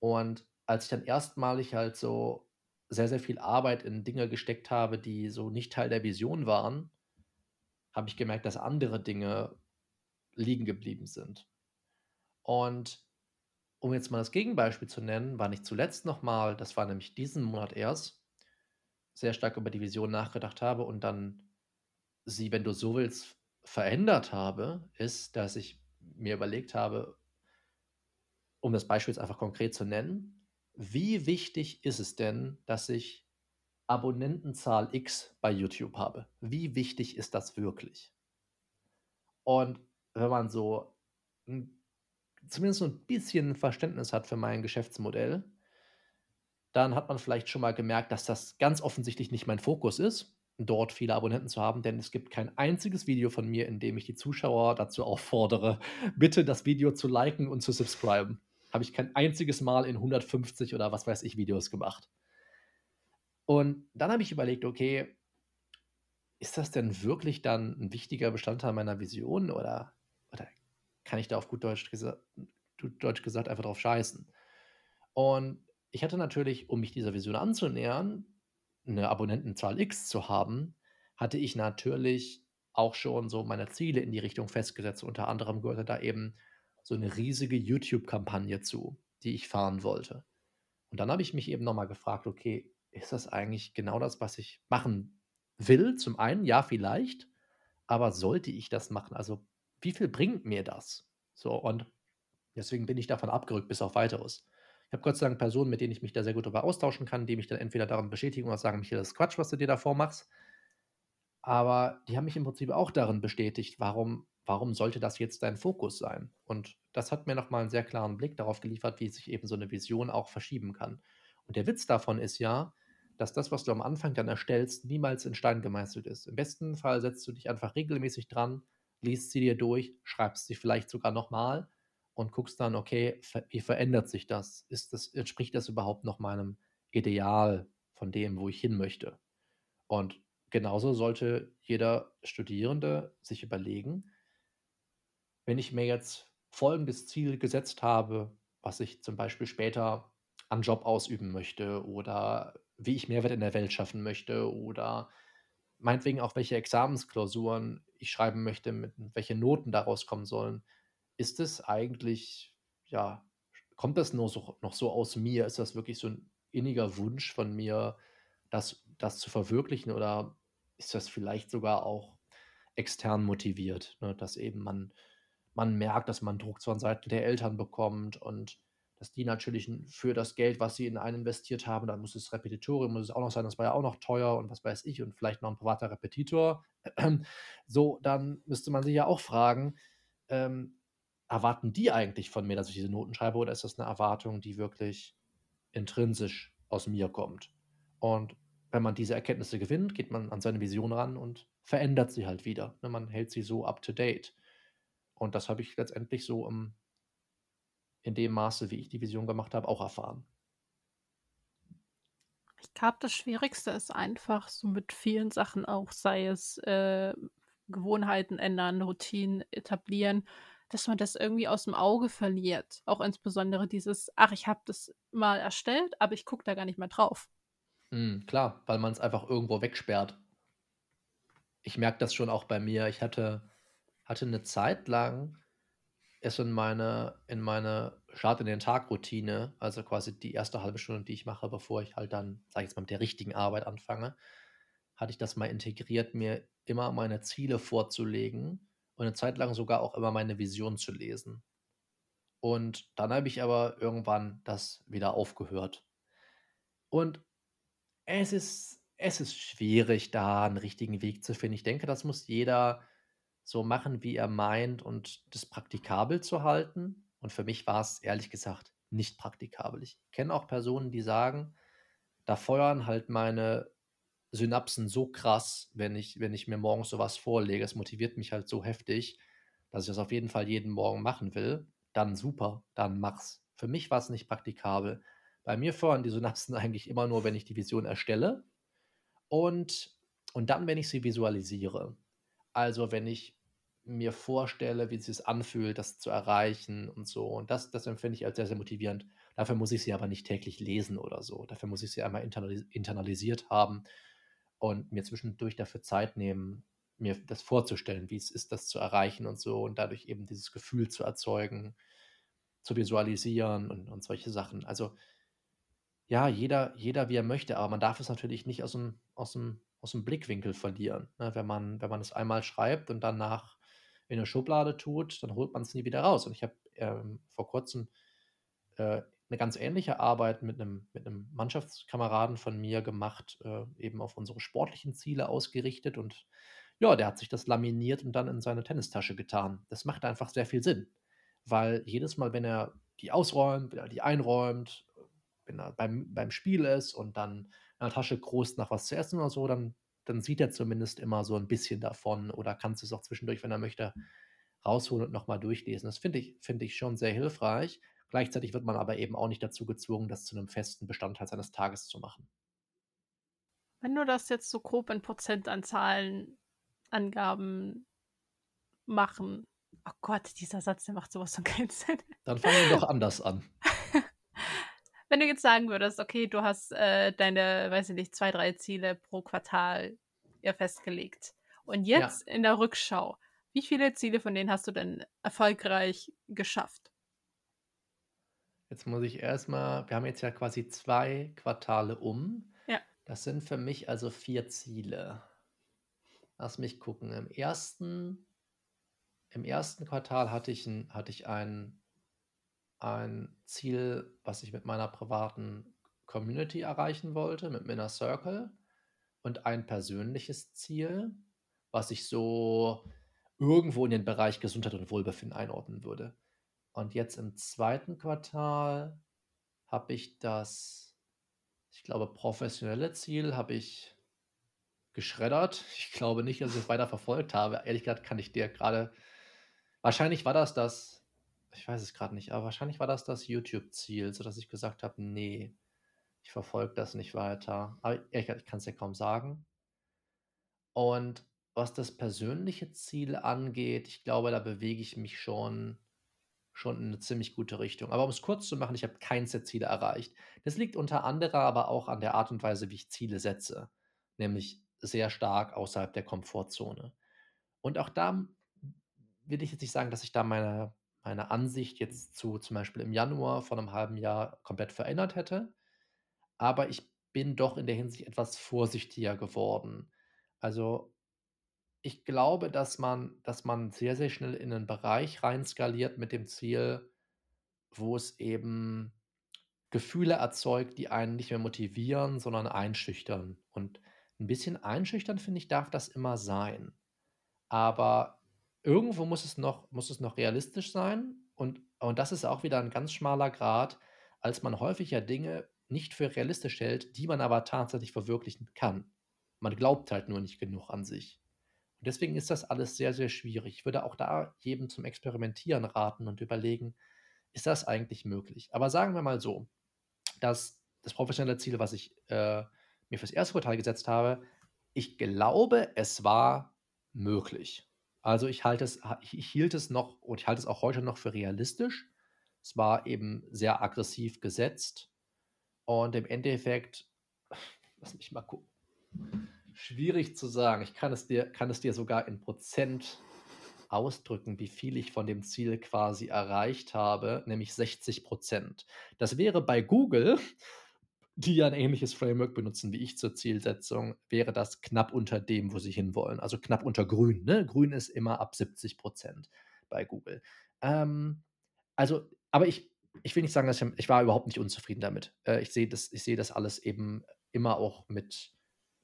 Speaker 2: Und als ich dann erstmalig halt so sehr, sehr viel Arbeit in Dinge gesteckt habe, die so nicht Teil der Vision waren, habe ich gemerkt, dass andere Dinge liegen geblieben sind. Und um jetzt mal das Gegenbeispiel zu nennen, war nicht zuletzt nochmal, das war nämlich diesen Monat erst, sehr stark über die Vision nachgedacht habe und dann sie, wenn du so willst, verändert habe, ist, dass ich mir überlegt habe, um das Beispiel jetzt einfach konkret zu nennen, wie wichtig ist es denn, dass ich Abonnentenzahl X bei YouTube habe? Wie wichtig ist das wirklich? Und wenn man so zumindest so ein bisschen Verständnis hat für mein Geschäftsmodell, dann hat man vielleicht schon mal gemerkt, dass das ganz offensichtlich nicht mein Fokus ist, dort viele Abonnenten zu haben, denn es gibt kein einziges Video von mir, in dem ich die Zuschauer dazu auffordere, bitte das Video zu liken und zu subscriben. Habe ich kein einziges Mal in 150 oder was weiß ich Videos gemacht. Und dann habe ich überlegt, okay, ist das denn wirklich dann ein wichtiger Bestandteil meiner Vision oder, oder kann ich da auf gut Deutsch, gesa Deutsch gesagt einfach drauf scheißen? Und ich hatte natürlich, um mich dieser Vision anzunähern, eine Abonnentenzahl X zu haben, hatte ich natürlich auch schon so meine Ziele in die Richtung festgesetzt. Unter anderem gehörte da eben so eine riesige YouTube-Kampagne zu, die ich fahren wollte. Und dann habe ich mich eben nochmal gefragt, okay, ist das eigentlich genau das, was ich machen will? Zum einen, ja, vielleicht, aber sollte ich das machen? Also, wie viel bringt mir das? So, und deswegen bin ich davon abgerückt bis auf weiteres. Ich habe Gott sei Dank Personen, mit denen ich mich da sehr gut darüber austauschen kann, die mich dann entweder daran bestätigen oder sagen, Michael, das ist Quatsch, was du dir da vormachst. Aber die haben mich im Prinzip auch darin bestätigt, warum, warum sollte das jetzt dein Fokus sein? Und das hat mir nochmal einen sehr klaren Blick darauf geliefert, wie sich eben so eine Vision auch verschieben kann. Und der Witz davon ist ja, dass das, was du am Anfang dann erstellst, niemals in Stein gemeißelt ist. Im besten Fall setzt du dich einfach regelmäßig dran, liest sie dir durch, schreibst sie vielleicht sogar nochmal und guckst dann, okay, wie verändert sich das? Ist das? Entspricht das überhaupt noch meinem Ideal von dem, wo ich hin möchte? Und genauso sollte jeder Studierende sich überlegen, wenn ich mir jetzt folgendes Ziel gesetzt habe, was ich zum Beispiel später an Job ausüben möchte oder wie ich Mehrwert in der Welt schaffen möchte oder meinetwegen auch welche Examensklausuren ich schreiben möchte, mit welche Noten daraus kommen sollen, ist es eigentlich, ja, kommt das nur so, noch so aus mir? Ist das wirklich so ein inniger Wunsch von mir, das, das zu verwirklichen oder ist das vielleicht sogar auch extern motiviert, ne? dass eben man, man merkt, dass man Druck von Seiten der Eltern bekommt und dass die natürlich für das Geld, was sie in einen investiert haben, dann muss es Repetitorium, muss es auch noch sein, das war ja auch noch teuer und was weiß ich und vielleicht noch ein privater Repetitor. So, dann müsste man sich ja auch fragen, ähm, erwarten die eigentlich von mir, dass ich diese Noten schreibe, oder ist das eine Erwartung, die wirklich intrinsisch aus mir kommt? Und wenn man diese Erkenntnisse gewinnt, geht man an seine Vision ran und verändert sie halt wieder. Ne? Man hält sie so up to date. Und das habe ich letztendlich so im, in dem Maße, wie ich die Vision gemacht habe, auch erfahren.
Speaker 1: Ich glaube, das Schwierigste ist einfach so mit vielen Sachen auch, sei es äh, Gewohnheiten ändern, Routinen etablieren, dass man das irgendwie aus dem Auge verliert. Auch insbesondere dieses, ach, ich habe das mal erstellt, aber ich gucke da gar nicht mehr drauf.
Speaker 2: Mhm, klar, weil man es einfach irgendwo wegsperrt. Ich merke das schon auch bei mir. Ich hatte, hatte eine Zeit lang es in meine, in meine Start in den Tag-Routine, also quasi die erste halbe Stunde, die ich mache, bevor ich halt dann, sag ich jetzt mal, mit der richtigen Arbeit anfange, hatte ich das mal integriert, mir immer meine Ziele vorzulegen und eine Zeit lang sogar auch immer meine Vision zu lesen. Und dann habe ich aber irgendwann das wieder aufgehört. Und es ist, es ist schwierig, da einen richtigen Weg zu finden. Ich denke, das muss jeder so machen, wie er meint und das praktikabel zu halten. Und für mich war es ehrlich gesagt nicht praktikabel. Ich kenne auch Personen, die sagen, da feuern halt meine Synapsen so krass, wenn ich wenn ich mir morgens so was vorlege. Es motiviert mich halt so heftig, dass ich das auf jeden Fall jeden Morgen machen will. Dann super, dann mach's. Für mich war's nicht praktikabel. Bei mir fördern die Synapsen eigentlich immer nur, wenn ich die Vision erstelle und und dann, wenn ich sie visualisiere. Also, wenn ich mir vorstelle, wie es sich anfühlt, das zu erreichen und so. Und das das empfinde ich als sehr, sehr motivierend. Dafür muss ich sie aber nicht täglich lesen oder so. Dafür muss ich sie einmal internalis internalisiert haben und mir zwischendurch dafür Zeit nehmen, mir das vorzustellen, wie es ist, das zu erreichen und so und dadurch eben dieses Gefühl zu erzeugen, zu visualisieren und und solche Sachen. Also ja, jeder jeder wie er möchte, aber man darf es natürlich nicht aus dem aus dem aus dem Blickwinkel verlieren, ne? Wenn man wenn man es einmal schreibt und danach in 'ne Schublade tut, dann holt man es nie wieder raus. Und ich habe, ähm, vor Kurzem, äh, 'ne ganz ähnliche Arbeit mit einem mit 'nem Mannschaftskameraden von mir gemacht, äh, eben auf unsere sportlichen Ziele ausgerichtet und ja, der hat sich das laminiert und dann in seine Tennistasche getan. Das macht einfach sehr viel Sinn, weil jedes Mal, wenn er die ausräumt, wenn er die einräumt, wenn er beim beim Spiel ist und dann in der Tasche groß nach was zu essen oder so, dann dann sieht er zumindest immer so ein bisschen davon oder kann es auch zwischendurch, wenn er möchte, rausholen und noch mal durchlesen. Das finde ich finde ich schon sehr hilfreich. Gleichzeitig wird man aber eben auch nicht dazu gezwungen, das zu einem festen Bestandteil seines Tages zu machen.
Speaker 1: Wenn du das jetzt so grob in Prozentanzahlen Angaben machen oh Gott, dieser Satz, der macht so was von keinen Sinn.
Speaker 2: Dann fangen wir doch anders an.
Speaker 1: Wenn du jetzt sagen würdest, okay, du hast, äh, deine, weiß ich nicht, 2, 3 Ziele pro Quartal ja festgelegt. Und
Speaker 2: Ja.
Speaker 1: jetzt in der Rückschau, wie viele Ziele von denen hast du denn erfolgreich geschafft?
Speaker 2: Jetzt muss ich erst mal wir haben jetzt ja quasi 2 Quartale um.
Speaker 1: Ja.
Speaker 2: Das sind für mich also 4 Ziele. Lass mich gucken. Im ersten im ersten Quartal hatte ich 'n hatte ich ein ein Ziel, was ich mit meiner privaten Community erreichen wollte, mit dem Inner Circle und ein persönliches Ziel, was ich so irgendwo in den Bereich Gesundheit und Wohlbefinden einordnen würde. Und jetzt im zweiten Quartal habe ich das, ich glaube, professionelle Ziel habe ich geschreddert. Ich glaube nicht, dass ich es weiter verfolgt habe. Ehrlich gesagt kann ich dir gerade wahrscheinlich war das das ich weiß es grad nicht, aber wahrscheinlich war das das YouTube-Ziel, sodass ich gesagt habe: „Ne, ich verfolge das nicht weiter.“ Aber gesagt, ich kann's dir kaum sagen. Und was das persönliche Ziel angeht, ich glaube, da bewege ich mich schon schon in 'ne ziemlich gute Richtung. Aber um's kurz zu machen, ich habe keins der Ziele erreicht. Das liegt unter anderem aber auch an der Art und Weise, wie ich Ziele setze, nämlich sehr stark außerhalb der Komfortzone. Und auch da will ich jetzt nicht sagen, dass ich da meine meine Ansicht jetzt zu zum Beispiel im Januar vor 'nem halben Jahr komplett verändert hätte, aber ich bin doch in der Hinsicht etwas vorsichtiger geworden. Also, ich glaube, dass man dass man sehr, sehr schnell in 'nen Bereich rein skaliert mit dem Ziel, wo es eben Gefühle erzeugt, die einen nicht mehr motivieren, sondern einschüchtern. Und 'n bisschen einschüchternd, finde ich, darf das immer sein. Aber irgendwo muss es noch muss es noch realistisch sein und und das ist auch wieder 'n ganz schmaler Grat, als man häufig ja Dinge nicht für realistisch hält, die man aber tatsächlich verwirklichen kann. Man glaubt halt nur nicht genug an sich. Und deswegen ist das alles sehr, sehr schwierig. Ich würde auch da jedem zum Experimentieren raten und überlegen: „Ist das eigentlich möglich?“ Aber sagen wir mal so, dass das professionelle Ziel, was ich, äh, mir fürs erste Quartal gesetzt habe, ich glaube, es war möglich. Also, ich halte es ich hielt es noch und ich halte es auch heute noch für realistisch. Es war eben sehr aggressiv gesetzt und im Endeffekt lass mich mal gucken. Schwierig zu sagen. Ich kann es dir kann es dir sogar in Prozent ausdrücken, wie viel ich von dem Ziel quasi erreicht habe, nämlich 60 %. Das wäre bei Google, die ja 'n ähnliches Framework benutzen wie ich zur Zielsetzung, wäre das knapp unter dem, wo sie hinwollen, also knapp unter grün, ne? Grün ist immer ab 70 % bei Google. Ähm, also aber ich ich will nicht sagen, dass ich ich war überhaupt nicht unzufrieden damit. Äh, ich sehe das ich das alles eben immer auch mit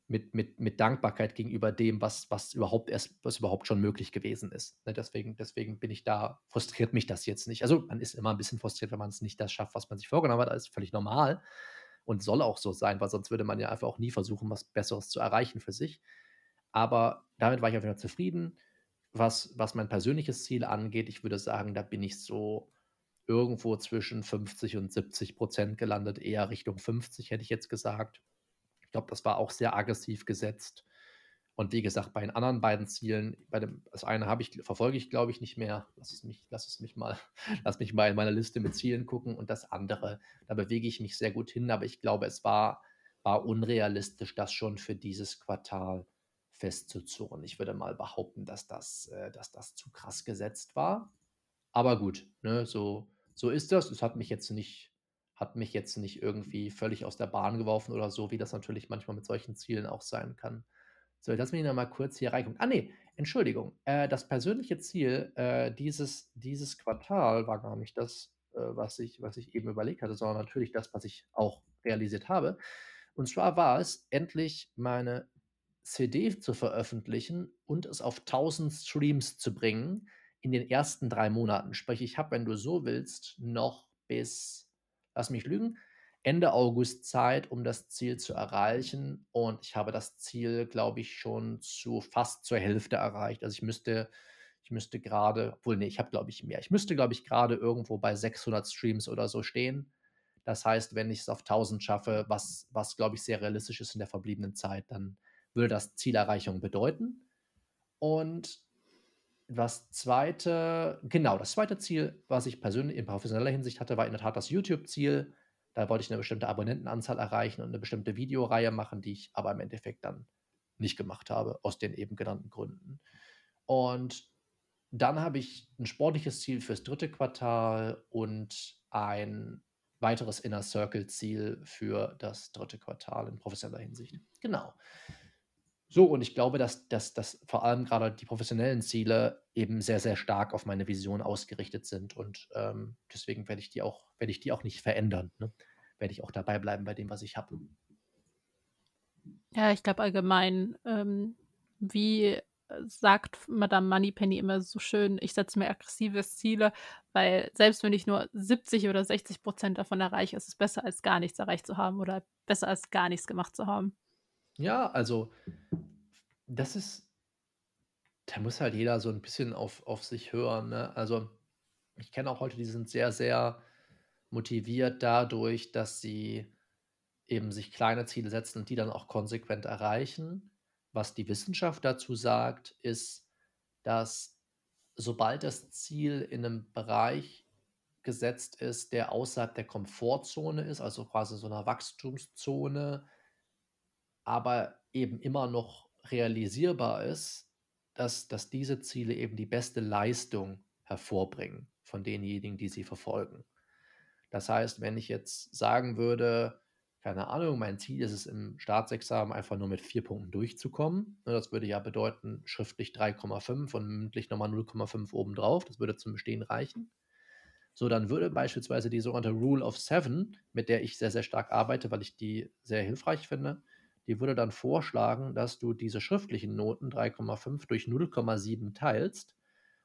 Speaker 2: mit mit mit Dankbarkeit gegenüber dem, was was überhaupt erst was überhaupt schon möglich gewesen ist, ne? Deswegen deswegen bin ich da frustriert mich das jetzt nicht. Also, man ist immer 'n bisschen frustriert, wenn man's nicht das schafft, was man sich vorgenommen hat, alles völlig normal. Und soll auch so sein, weil sonst würde man ja einfach auch nie versuchen, was Besseres zu erreichen für sich. Aber damit war ich auf jeden Fall zufrieden. Was, was mein persönliches Ziel angeht, ich würde sagen, da bin ich so irgendwo zwischen 50 und 70 Prozent gelandet, eher Richtung 50 hätte ich jetzt gesagt. Ich glaube, das war auch sehr aggressiv gesetzt. Und wie gesagt, bei den anderen beiden Zielen, bei dem, das eine habe ich, verfolge ich, glaube ich, nicht mehr. Lass es mich, lass es mich mal, lass mich mal in meiner Liste mit Zielen gucken. Und das andere, da bewege ich mich sehr gut hin, aber ich glaube, es war, war unrealistisch, das schon für dieses Quartal festzuzurren. Ich würde mal behaupten, dass das, äh, dass das zu krass gesetzt war. Aber gut, ne, so, so ist das. Es hat mich jetzt nicht, hat mich jetzt nicht irgendwie völlig aus der Bahn geworfen oder so, wie das natürlich manchmal mit solchen Zielen auch sein kann. So, lass mich noch mal kurz hier reingucken. Ah, nee, Entschuldigung. Äh, das persönliche Ziel äh, dieses, dieses Quartal war gar nicht das, äh, was, ich, was ich eben überlegt hatte, sondern natürlich das, was ich auch realisiert habe. Und zwar war es, endlich meine CD zu veröffentlichen und es auf 1000 Streams zu bringen in den ersten drei Monaten. Sprich, ich habe, wenn du so willst, noch bis, lass mich lügen, Ende August Zeit, um das Ziel zu erreichen. Und ich habe das Ziel, glaube ich, schon zu fast zur Hälfte erreicht. Also ich müsste, ich müsste gerade, obwohl, nee, ich habe, glaube ich, mehr. Ich müsste, glaube ich, gerade irgendwo bei 600 Streams oder so stehen. Das heißt, wenn ich es auf 1000 schaffe, was, was glaube ich, sehr realistisch ist in der verbliebenen Zeit, dann würde das Zielerreichung bedeuten. Und das zweite, genau, das zweite Ziel, was ich persönlich in professioneller Hinsicht hatte, war in der Tat das YouTube-Ziel. Da wollte ich eine bestimmte Abonnentenanzahl erreichen und eine bestimmte Videoreihe machen, die ich aber im Endeffekt dann nicht gemacht habe, aus den eben genannten Gründen. Und dann habe ich ein sportliches Ziel fürs dritte Quartal und ein weiteres Inner Circle Ziel für das dritte Quartal in professioneller Hinsicht. Genau. So, und ich glaube, dass, dass, dass vor allem gerade die professionellen Ziele eben sehr, sehr stark auf meine Vision ausgerichtet sind. Und ähm, deswegen werde ich die auch, werde ich die auch nicht verändern. Ne? Werde ich auch dabei bleiben bei dem, was ich habe.
Speaker 1: Ja, ich glaube allgemein, ähm, wie sagt Madame Moneypenny immer so schön, ich setze mir aggressive Ziele, weil selbst wenn ich nur 70 oder 60 Prozent davon erreiche, ist es besser als gar nichts erreicht zu haben oder besser als gar nichts gemacht zu haben.
Speaker 2: Ja, also das ist da muss halt jeder so ein bisschen auf auf sich hören, ne? Also, ich kenne auch Leute, die sind sehr, sehr motiviert dadurch, dass sie eben sich kleine Ziele setzen und die dann auch konsequent erreichen. Was die Wissenschaft dazu sagt, ist, dass sobald das Ziel in einem Bereich gesetzt ist, der außerhalb der Komfortzone ist, also quasi so einer Wachstumszone aber eben immer noch realisierbar ist, dass, dass diese Ziele eben die beste Leistung hervorbringen von denjenigen, die sie verfolgen. Das heißt, wenn ich jetzt sagen würde, keine Ahnung, mein Ziel ist es im Staatsexamen einfach nur mit vier Punkten durchzukommen. Ne, das würde ja bedeuten, schriftlich 3,5 und mündlich nochmal 0,5 obendrauf. Das würde zum Bestehen reichen. So, dann würde beispielsweise die sogenannte Rule of Seven, mit der ich sehr, sehr stark arbeite, weil ich die sehr hilfreich finde, die würde dann vorschlagen, dass du diese schriftlichen Noten 3,5 durch 0,7 teilst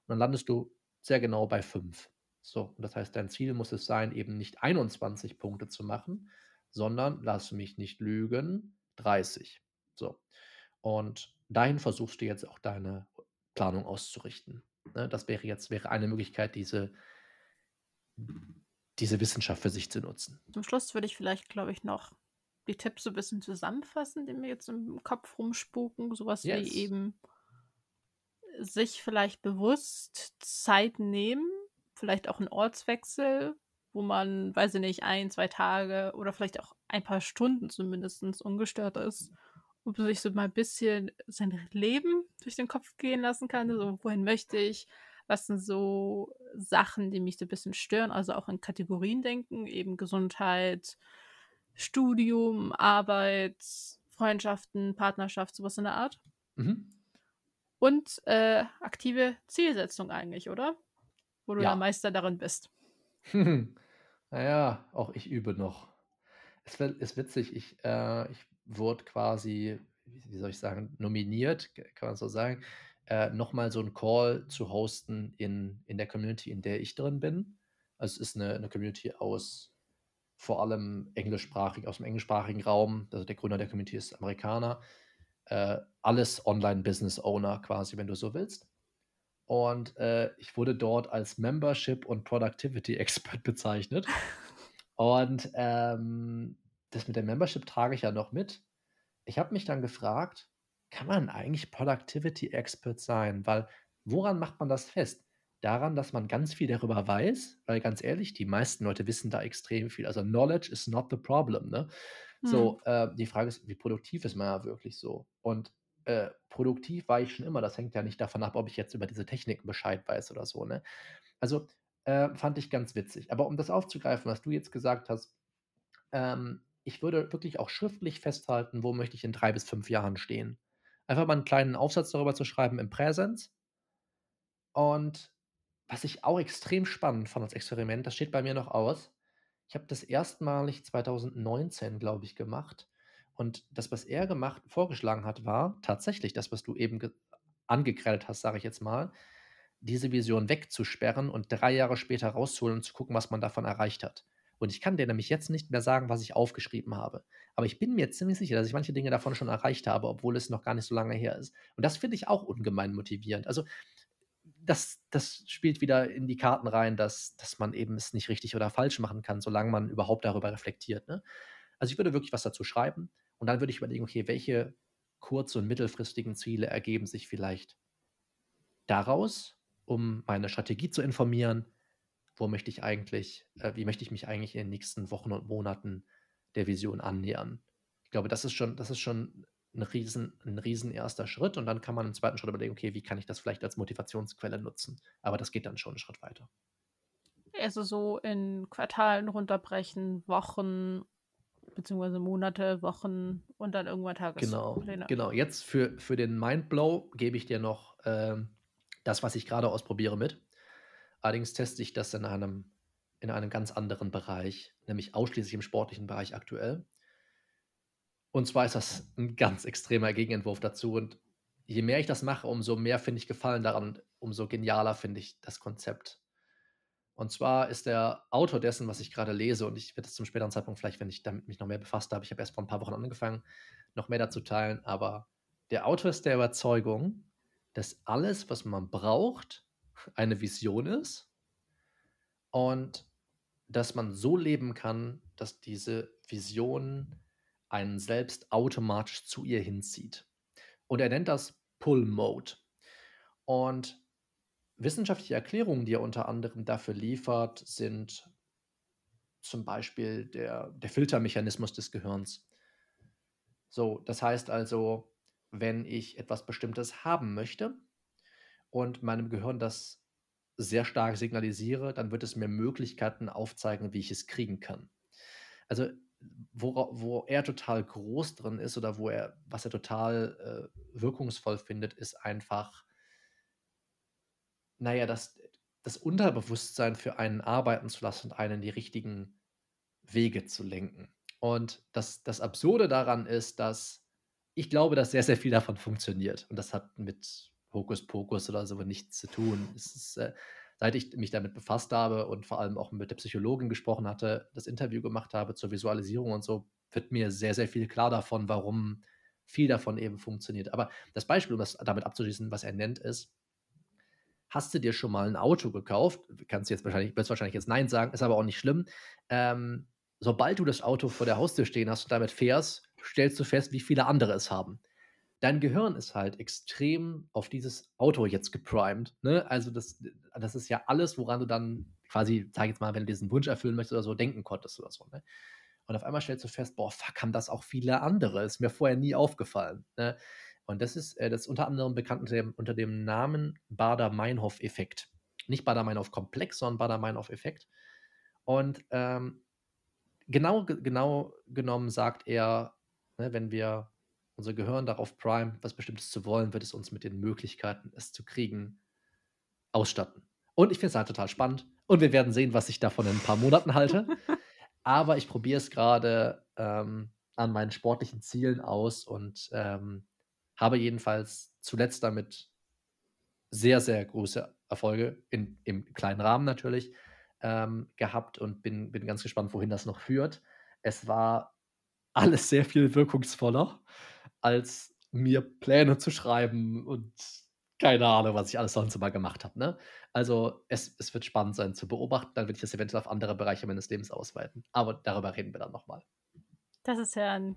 Speaker 2: und dann landest du sehr genau bei 5. So, das heißt, dein Ziel muss es sein, eben nicht 21 Punkte zu machen, sondern, lass mich nicht lügen, 30. So. Und dahin versuchst du jetzt auch deine Planung auszurichten. Ne, das wäre jetzt wäre eine Möglichkeit, diese, diese Wissenschaft für sich zu nutzen.
Speaker 1: Zum Schluss würde ich vielleicht, glaube ich, noch die Tipps so ein bisschen zusammenfassen, die mir jetzt im Kopf rumspuken. Sowas yes. wie eben sich vielleicht bewusst Zeit nehmen, vielleicht auch einen Ortswechsel, wo man, weiß ich nicht, ein, zwei Tage oder vielleicht auch ein paar Stunden zumindest ungestört ist, um sich so mal ein bisschen sein Leben durch den Kopf gehen lassen kann. So, wohin möchte ich? Was sind so Sachen, die mich so ein bisschen stören? Also auch in Kategorien denken, eben Gesundheit, Studium, Arbeit, Freundschaften, Partnerschaft, sowas in der Art. Mhm. Und äh, aktive Zielsetzung eigentlich, oder? Wo du ja. der Meister darin bist.
Speaker 2: naja, auch ich übe noch. Es ist witzig, ich, äh, ich wurde quasi, wie soll ich sagen, nominiert, kann man so sagen, äh, nochmal so einen Call zu hosten in, in der Community, in der ich drin bin. Also es ist eine, eine Community aus vor allem englischsprachig, aus dem englischsprachigen Raum. Also der Gründer der Community ist Amerikaner. Äh, alles Online-Business-Owner quasi, wenn du so willst. Und äh, ich wurde dort als Membership und Productivity Expert bezeichnet. Und ähm, das mit der Membership trage ich ja noch mit. Ich habe mich dann gefragt, kann man eigentlich Productivity Expert sein? Weil woran macht man das fest? Daran, dass man ganz viel darüber weiß, weil ganz ehrlich, die meisten Leute wissen da extrem viel. Also Knowledge is not the problem. Ne? Hm. So, äh, die Frage ist, wie produktiv ist man ja wirklich so? Und äh, produktiv war ich schon immer. Das hängt ja nicht davon ab, ob ich jetzt über diese Techniken Bescheid weiß oder so. Ne? Also äh, fand ich ganz witzig. Aber um das aufzugreifen, was du jetzt gesagt hast, ähm, ich würde wirklich auch schriftlich festhalten, wo möchte ich in drei bis fünf Jahren stehen. Einfach mal einen kleinen Aufsatz darüber zu schreiben im Präsens. Und was ich auch extrem spannend fand als Experiment, das steht bei mir noch aus. Ich habe das erstmalig 2019, glaube ich, gemacht. Und das, was er gemacht, vorgeschlagen hat, war tatsächlich das, was du eben angekrellt hast, sage ich jetzt mal, diese Vision wegzusperren und drei Jahre später rauszuholen und zu gucken, was man davon erreicht hat. Und ich kann dir nämlich jetzt nicht mehr sagen, was ich aufgeschrieben habe. Aber ich bin mir ziemlich sicher, dass ich manche Dinge davon schon erreicht habe, obwohl es noch gar nicht so lange her ist. Und das finde ich auch ungemein motivierend. Also das, das spielt wieder in die Karten rein, dass, dass man eben es nicht richtig oder falsch machen kann, solange man überhaupt darüber reflektiert. Ne? Also ich würde wirklich was dazu schreiben und dann würde ich überlegen, okay, welche kurz- und mittelfristigen Ziele ergeben sich vielleicht daraus, um meine Strategie zu informieren, wo möchte ich eigentlich, äh, wie möchte ich mich eigentlich in den nächsten Wochen und Monaten der Vision annähern. Ich glaube, das ist schon, das ist schon ein riesen, ein riesen erster Schritt und dann kann man im zweiten Schritt überlegen, okay, wie kann ich das vielleicht als Motivationsquelle nutzen? Aber das geht dann schon einen Schritt weiter.
Speaker 1: Also so in Quartalen runterbrechen, Wochen beziehungsweise Monate, Wochen und dann irgendwann
Speaker 2: Tagespläne. Genau, genau. Jetzt für, für den Mindblow gebe ich dir noch ähm, das, was ich gerade ausprobiere mit. Allerdings teste ich das in einem, in einem ganz anderen Bereich, nämlich ausschließlich im sportlichen Bereich aktuell. Und zwar ist das ein ganz extremer Gegenentwurf dazu. Und je mehr ich das mache, umso mehr finde ich Gefallen daran, umso genialer finde ich das Konzept. Und zwar ist der Autor dessen, was ich gerade lese, und ich werde es zum späteren Zeitpunkt vielleicht, wenn ich damit mich noch mehr befasst habe, ich habe erst vor ein paar Wochen angefangen, noch mehr dazu teilen, aber der Autor ist der Überzeugung, dass alles, was man braucht, eine Vision ist und dass man so leben kann, dass diese Vision einen selbst automatisch zu ihr hinzieht. Und er nennt das Pull Mode. Und wissenschaftliche Erklärungen, die er unter anderem dafür liefert, sind zum Beispiel der, der Filtermechanismus des Gehirns. So, das heißt also, wenn ich etwas Bestimmtes haben möchte und meinem Gehirn das sehr stark signalisiere, dann wird es mir Möglichkeiten aufzeigen, wie ich es kriegen kann. Also wo, wo er total groß drin ist oder wo er, was er total äh, wirkungsvoll findet, ist einfach, naja, das, das Unterbewusstsein für einen arbeiten zu lassen und einen in die richtigen Wege zu lenken. Und das, das Absurde daran ist, dass ich glaube, dass sehr, sehr viel davon funktioniert. Und das hat mit Hokuspokus oder so nichts zu tun. Es ist, äh, seit ich mich damit befasst habe und vor allem auch mit der Psychologin gesprochen hatte, das Interview gemacht habe zur Visualisierung und so, wird mir sehr, sehr viel klar davon, warum viel davon eben funktioniert. Aber das Beispiel, um das damit abzuschließen, was er nennt, ist, hast du dir schon mal ein Auto gekauft? Kannst du jetzt wahrscheinlich, wirst wahrscheinlich jetzt Nein sagen, ist aber auch nicht schlimm. Ähm, sobald du das Auto vor der Haustür stehen hast und damit fährst, stellst du fest, wie viele andere es haben dein Gehirn ist halt extrem auf dieses Auto jetzt geprimed. Ne? Also das, das ist ja alles, woran du dann quasi, sag jetzt mal, wenn du diesen Wunsch erfüllen möchtest oder so, denken konntest oder so. Ne? Und auf einmal stellst du fest, boah, fuck, haben das auch viele andere. Ist mir vorher nie aufgefallen. Ne? Und das ist, äh, das unter anderem bekannt unter dem, unter dem Namen Bader-Meinhof-Effekt. Nicht Bader-Meinhof-Komplex, sondern Bader-Meinhof-Effekt. Und ähm, genau, genau genommen sagt er, ne, wenn wir unser Gehirn darauf prime, was Bestimmtes zu wollen, wird es uns mit den Möglichkeiten, es zu kriegen, ausstatten. Und ich finde es halt total spannend. Und wir werden sehen, was ich davon in ein paar Monaten halte. Aber ich probiere es gerade ähm, an meinen sportlichen Zielen aus und ähm, habe jedenfalls zuletzt damit sehr, sehr große Erfolge, in, im kleinen Rahmen natürlich, ähm, gehabt und bin, bin ganz gespannt, wohin das noch führt. Es war alles sehr viel wirkungsvoller, als mir Pläne zu schreiben und keine Ahnung, was ich alles sonst immer gemacht habe. Ne? Also es, es wird spannend sein zu beobachten, dann werde ich das eventuell auf andere Bereiche meines Lebens ausweiten. Aber darüber reden wir dann nochmal.
Speaker 1: Das ist ja ein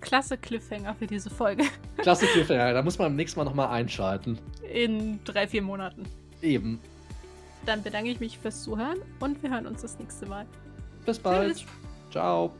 Speaker 1: klasse Cliffhanger für diese Folge.
Speaker 2: Klasse Cliffhanger, da muss man beim nächsten Mal nochmal einschalten.
Speaker 1: In drei, vier Monaten.
Speaker 2: Eben.
Speaker 1: Dann bedanke ich mich fürs Zuhören und wir hören uns das nächste Mal.
Speaker 2: Bis bald. Tschüss. Ciao.